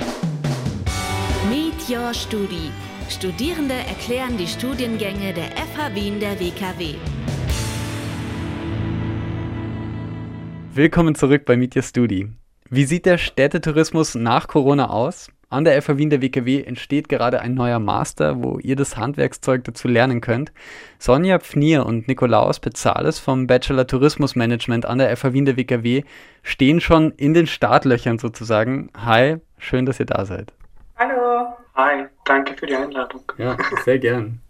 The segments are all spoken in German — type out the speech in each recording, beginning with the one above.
Meet Your Studi. Studierende erklären die Studiengänge der FH Wien der WKW. Willkommen zurück bei Meet Your Studi. Wie sieht der Städtetourismus nach Corona aus? An der FH Wien der WKW entsteht gerade ein neuer Master, wo ihr das Handwerkszeug dazu lernen könnt. Sonja Pfnier und Nikolaus Pezales vom Bachelor Tourismus Management an der FH Wien der WKW stehen schon in den Startlöchern sozusagen. Hi, schön, dass ihr da seid. Hallo. Hi, danke für die Einladung. Ja, sehr gern.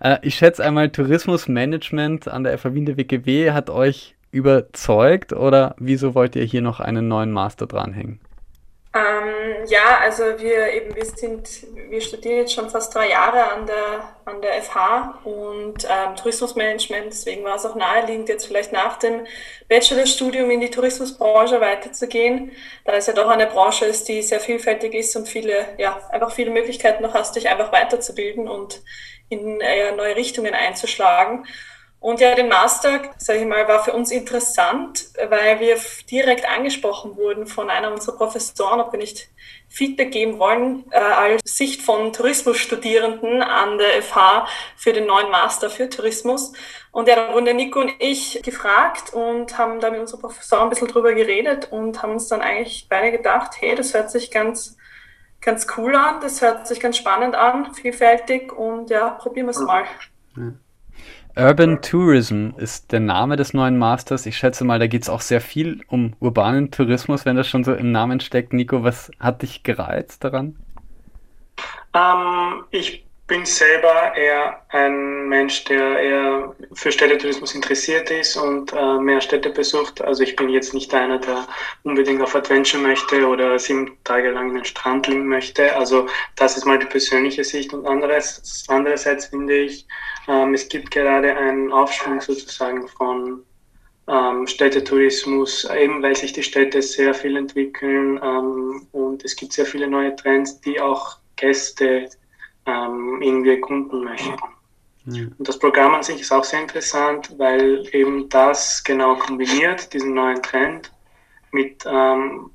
Äh, ich schätze einmal, Tourismusmanagement an der FH Wien der WKW hat euch überzeugt oder wieso wollt ihr hier noch einen neuen Master dranhängen? Ähm, ja, also wir eben, wir sind, wir studieren jetzt schon fast drei Jahre an der, an der FH und ähm, Tourismusmanagement, deswegen war es auch naheliegend, jetzt vielleicht nach dem Bachelorstudium in die Tourismusbranche weiterzugehen, da es ja doch eine Branche ist, die sehr vielfältig ist und viele, ja, einfach viele Möglichkeiten noch hast, dich einfach weiterzubilden und in äh, neue Richtungen einzuschlagen. Und ja, den Master, sage ich mal, war für uns interessant, weil wir direkt angesprochen wurden von einer unserer Professoren, ob wir nicht Feedback geben wollen äh, als Sicht von Tourismusstudierenden an der FH für den neuen Master für Tourismus. Und ja, da wurden der Nico und ich gefragt und haben da mit unserer Professorin ein bisschen drüber geredet und haben uns dann eigentlich beide gedacht, hey, das hört sich ganz, ganz cool an, das hört sich ganz spannend an, vielfältig und ja, probieren wir es mal. Ja. Urban Tourism ist der Name des neuen Masters. Ich schätze mal, da geht es auch sehr viel um urbanen Tourismus, wenn das schon so im Namen steckt. Nico, was hat dich gereizt daran? Ähm, ich bin selber eher ein Mensch, der eher für Städtetourismus interessiert ist und äh, mehr Städte besucht. Also ich bin jetzt nicht einer, der unbedingt auf Adventure möchte oder sieben Tage lang in den Strand liegen möchte. Also das ist mal die persönliche Sicht. Und anderes, andererseits finde ich, ähm, es gibt gerade einen Aufschwung sozusagen von ähm, Städtetourismus, eben weil sich die Städte sehr viel entwickeln ähm, und es gibt sehr viele neue Trends, die auch Gäste ähm, irgendwie erkunden möchten. Ja. Und das Programm an sich ist auch sehr interessant, weil eben das genau kombiniert, diesen neuen Trend, mit ähm,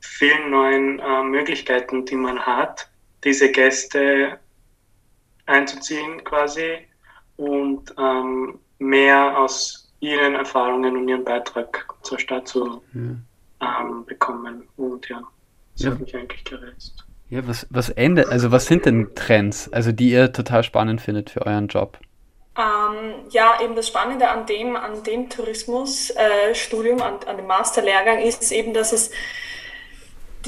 vielen neuen äh, Möglichkeiten, die man hat, diese Gäste einzuziehen quasi und ähm, mehr aus ihren Erfahrungen und ihren Beitrag zur Stadt zu ja. ähm, bekommen. Und ja, das ja. hat mich eigentlich gereizt. Ja, was, was ändert, also was sind denn Trends, also die ihr total spannend findet für euren Job? Ähm, ja, eben das Spannende an dem, an dem Tourismusstudium, äh, an, an dem Masterlehrgang ist eben, dass es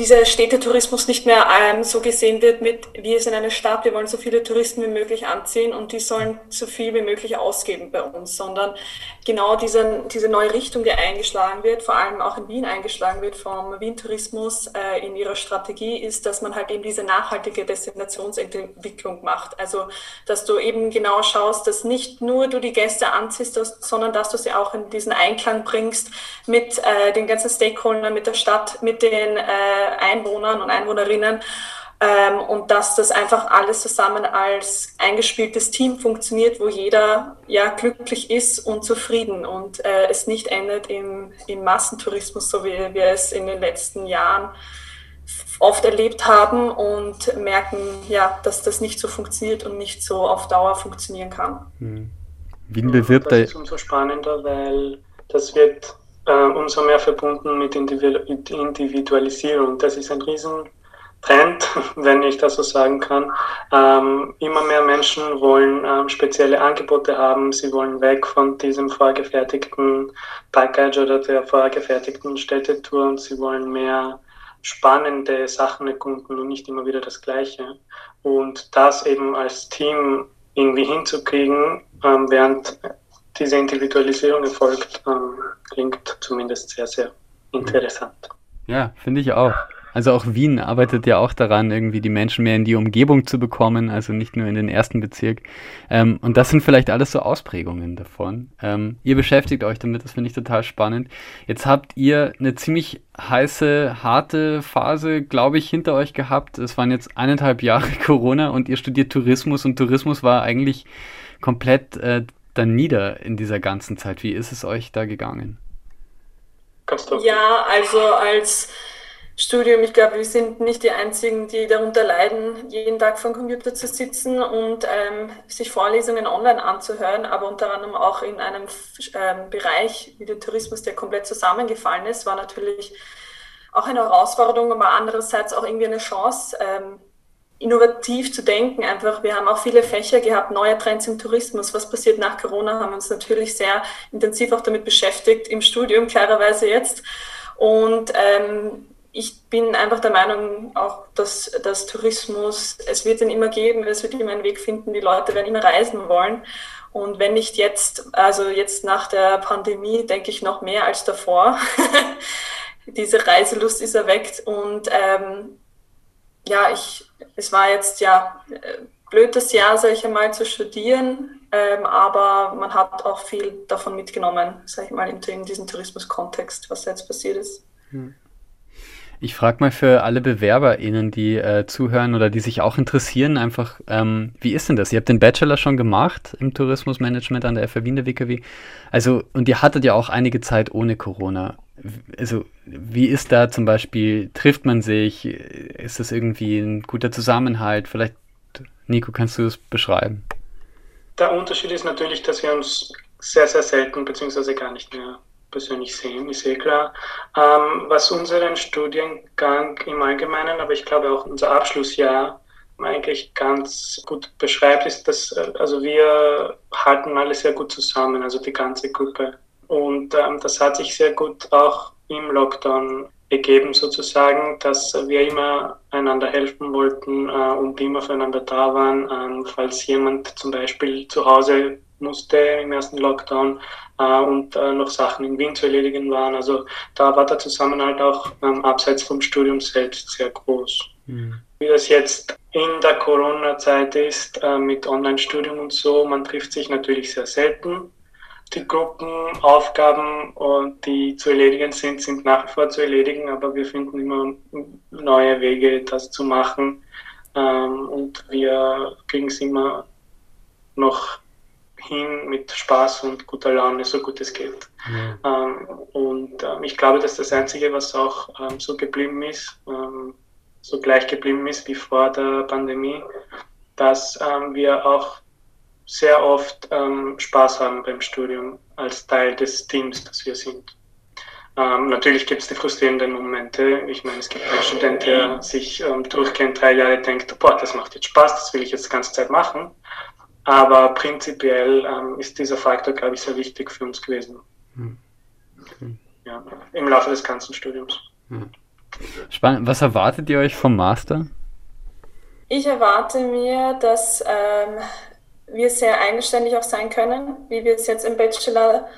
dieser Städtetourismus nicht mehr ähm, so gesehen wird mit, wir sind eine Stadt, wir wollen so viele Touristen wie möglich anziehen und die sollen so viel wie möglich ausgeben bei uns, sondern genau diese, diese neue Richtung, die eingeschlagen wird, vor allem auch in Wien eingeschlagen wird vom Wien Tourismus äh, in ihrer Strategie, ist, dass man halt eben diese nachhaltige Destinationsentwicklung macht. Also, dass du eben genau schaust, dass nicht nur du die Gäste anziehst, sondern dass du sie auch in diesen Einklang bringst mit äh, den ganzen Stakeholdern, mit der Stadt, mit den äh, Einwohnern und Einwohnerinnen ähm, und dass das einfach alles zusammen als eingespieltes Team funktioniert, wo jeder ja glücklich ist und zufrieden und äh, es nicht endet im, im Massentourismus, so wie wir es in den letzten Jahren oft erlebt haben und merken, ja, dass das nicht so funktioniert und nicht so auf Dauer funktionieren kann. Hm. Wie bewirbt das ist umso spannender, weil das wird äh, umso mehr verbunden mit Individualisierung. Das ist ein Riesentrend, wenn ich das so sagen kann. Ähm, immer mehr Menschen wollen ähm, spezielle Angebote haben. Sie wollen weg von diesem vorgefertigten Package oder der vorgefertigten Städtetour und sie wollen mehr spannende Sachen erkunden und nicht immer wieder das Gleiche. Und das eben als Team irgendwie hinzukriegen, ähm, während diese Individualisierung erfolgt, ähm, klingt zumindest sehr, sehr interessant. Ja, finde ich auch. Also auch Wien arbeitet ja auch daran, irgendwie die Menschen mehr in die Umgebung zu bekommen, also nicht nur in den ersten Bezirk. Ähm, und das sind vielleicht alles so Ausprägungen davon. Ähm, ihr beschäftigt euch damit, das finde ich total spannend. Jetzt habt ihr eine ziemlich heiße, harte Phase, glaube ich, hinter euch gehabt. Es waren jetzt eineinhalb Jahre Corona und ihr studiert Tourismus und Tourismus war eigentlich komplett äh, dann nieder in dieser ganzen Zeit. Wie ist es euch da gegangen? Ja, also als Studium. Ich glaube, wir sind nicht die Einzigen, die darunter leiden, jeden Tag vor dem Computer zu sitzen und ähm, sich Vorlesungen online anzuhören, aber unter anderem auch in einem ähm, Bereich wie der Tourismus, der komplett zusammengefallen ist, war natürlich auch eine Herausforderung, aber andererseits auch irgendwie eine Chance, ähm, innovativ zu denken. Einfach, wir haben auch viele Fächer gehabt, neue Trends im Tourismus. Was passiert nach Corona? Haben wir uns natürlich sehr intensiv auch damit beschäftigt im Studium, klarerweise jetzt. Und ähm, ich bin einfach der Meinung, auch dass, dass Tourismus, es wird ihn immer geben, es wird immer einen Weg finden, die Leute werden immer reisen wollen. Und wenn nicht jetzt, also jetzt nach der Pandemie, denke ich noch mehr als davor. Diese Reiselust ist erweckt und ähm, ja, ich, es war jetzt ja blöd das Jahr, sage ich einmal, zu studieren, ähm, aber man hat auch viel davon mitgenommen, sage ich mal, in, in diesem Tourismuskontext, was jetzt passiert ist. Hm. Ich frage mal für alle BewerberInnen, die äh, zuhören oder die sich auch interessieren, einfach, ähm, wie ist denn das? Ihr habt den Bachelor schon gemacht im Tourismusmanagement an der FH Wien der WKW. Also, und ihr hattet ja auch einige Zeit ohne Corona. Also, wie ist da zum Beispiel, trifft man sich? Ist das irgendwie ein guter Zusammenhalt? Vielleicht, Nico, kannst du das beschreiben? Der Unterschied ist natürlich, dass wir uns sehr, sehr selten beziehungsweise gar nicht mehr persönlich sehen, ist eh klar. Ähm, was unseren Studiengang im Allgemeinen, aber ich glaube auch unser Abschlussjahr eigentlich ganz gut beschreibt, ist, dass äh, also wir halten alle sehr gut zusammen, also die ganze Gruppe. Und ähm, das hat sich sehr gut auch im Lockdown ergeben, sozusagen, dass wir immer einander helfen wollten äh, und immer füreinander da waren, ähm, falls jemand zum Beispiel zu Hause musste im ersten Lockdown äh, und äh, noch Sachen in Wien zu erledigen waren. Also da war der Zusammenhalt auch ähm, abseits vom Studium selbst sehr groß. Mhm. Wie das jetzt in der Corona-Zeit ist äh, mit Online-Studium und so, man trifft sich natürlich sehr selten. Die Gruppenaufgaben, die zu erledigen sind, sind nach wie vor zu erledigen, aber wir finden immer neue Wege, das zu machen. Ähm, und wir kriegen es immer noch hin mit Spaß und guter Laune, so gut es geht. Ja. Ähm, und ähm, ich glaube, dass das Einzige, was auch so geblieben ist, so gleich geblieben ist wie vor der Pandemie, dass wir auch sehr oft ähm, Spaß haben beim Studium als Teil des Teams, das wir sind. natürlich gibt es die frustrierenden Momente. Ich meine, es gibt einen Student, der sich durchkennt, drei Jahre denkt, boah, das macht jetzt Spaß, das will ich jetzt die ganze Zeit machen. Aber prinzipiell ähm, ist dieser Faktor, glaube ich, sehr wichtig für uns gewesen. Hm. Okay. Ja, Im Laufe des ganzen Studiums. Hm. Spannend. Was erwartet ihr euch vom Master? Ich erwarte mir, dass ähm, wir sehr eigenständig auch sein können, wie wir es jetzt im Bachelor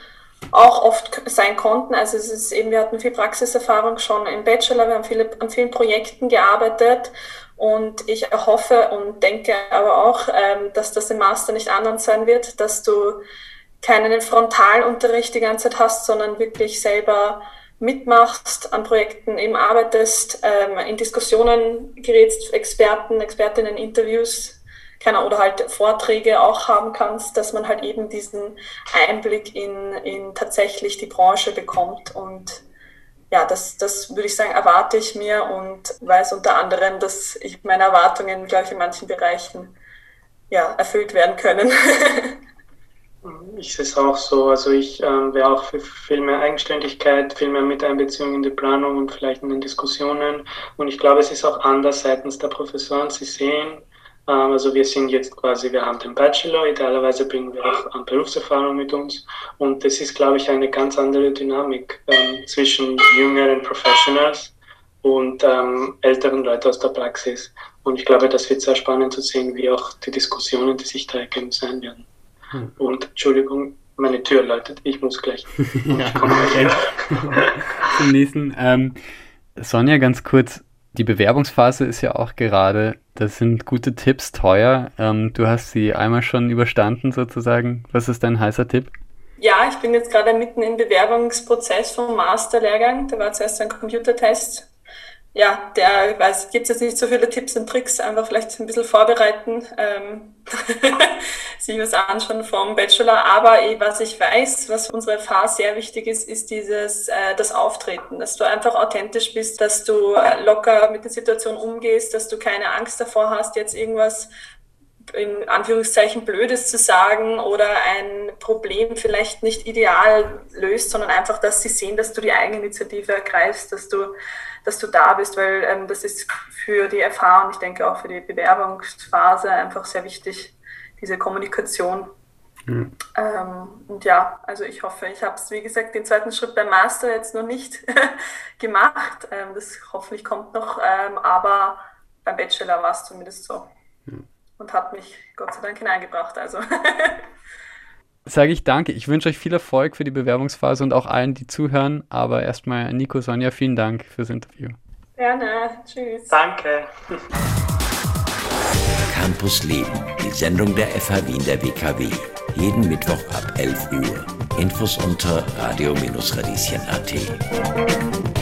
auch oft sein konnten. Also es ist eben, wir hatten viel Praxiserfahrung schon im Bachelor, wir haben viele, an vielen Projekten gearbeitet und ich hoffe und denke aber auch, ähm, dass das im Master nicht anders sein wird, dass du keinen Frontalunterricht die ganze Zeit hast, sondern wirklich selber mitmachst, an Projekten eben arbeitest, ähm, in Diskussionen gerätst, Experten, Expertinnen, Interviews keine, oder halt Vorträge auch haben kannst, dass man halt eben diesen Einblick in, in tatsächlich die Branche bekommt. Und ja, das, das würde ich sagen, erwarte ich mir und weiß unter anderem, dass ich meine Erwartungen, glaube ich, in manchen Bereichen ja, erfüllt werden können. Ich sehe es auch so. Also ich ähm, wäre auch für viel mehr Eigenständigkeit, viel mehr Miteinbeziehung in die Planung und vielleicht in den Diskussionen. Und ich glaube, es ist auch anders seitens der Professoren. Sie sehen, also wir sind jetzt quasi, wir haben den Bachelor, idealerweise bringen wir auch an Berufserfahrung mit uns. Und das ist, glaube ich, eine ganz andere Dynamik ähm, zwischen jüngeren Professionals und ähm, älteren Leuten aus der Praxis. Und ich glaube, das wird sehr spannend zu sehen, wie auch die Diskussionen, die sich da ergeben, sein werden. Hm. Und Entschuldigung, meine Tür läutet, ich muss gleich. ja, ich komme gleich. Zum nächsten. Ähm, Sonja, ganz kurz, die Bewerbungsphase ist ja auch gerade, das sind gute Tipps teuer. Ähm, du hast sie einmal schon überstanden sozusagen. Was ist dein heißer Tipp? Ja, ich bin jetzt gerade mitten im Bewerbungsprozess vom Masterlehrgang. Da war zuerst ein Computertest ja, der, weiß, gibt jetzt nicht so viele Tipps und Tricks, einfach vielleicht ein bisschen vorbereiten, ähm, sich was anschauen vom Bachelor. Aber eh, was ich weiß, was für unsere FH sehr wichtig ist, ist dieses, äh, das Auftreten, dass du einfach authentisch bist, dass du äh, locker mit der Situation umgehst, dass du keine Angst davor hast, jetzt irgendwas in Anführungszeichen Blödes zu sagen oder ein Problem vielleicht nicht ideal löst, sondern einfach, dass sie sehen, dass du die Eigeninitiative ergreifst, dass du dass du da bist, weil ähm, das ist für die und ich denke auch für die Bewerbungsphase einfach sehr wichtig, diese Kommunikation. Mhm. Ähm, und ja, also ich hoffe, ich habe es, wie gesagt, den zweiten Schritt beim Master jetzt noch nicht gemacht. Ähm, das hoffentlich kommt noch, ähm, aber beim Bachelor war es zumindest so. Und hat mich Gott sei Dank hineingebracht. Also sage ich danke. Ich wünsche euch viel Erfolg für die Bewerbungsphase und auch allen, die zuhören. Aber erstmal, Nico, Sonja, vielen Dank fürs Interview. Gerne. Tschüss. Danke. Campus Leben, die Sendung der FH Wien der WKW. Jeden Mittwoch ab 11 Uhr. Infos unter radio-radieschen.at.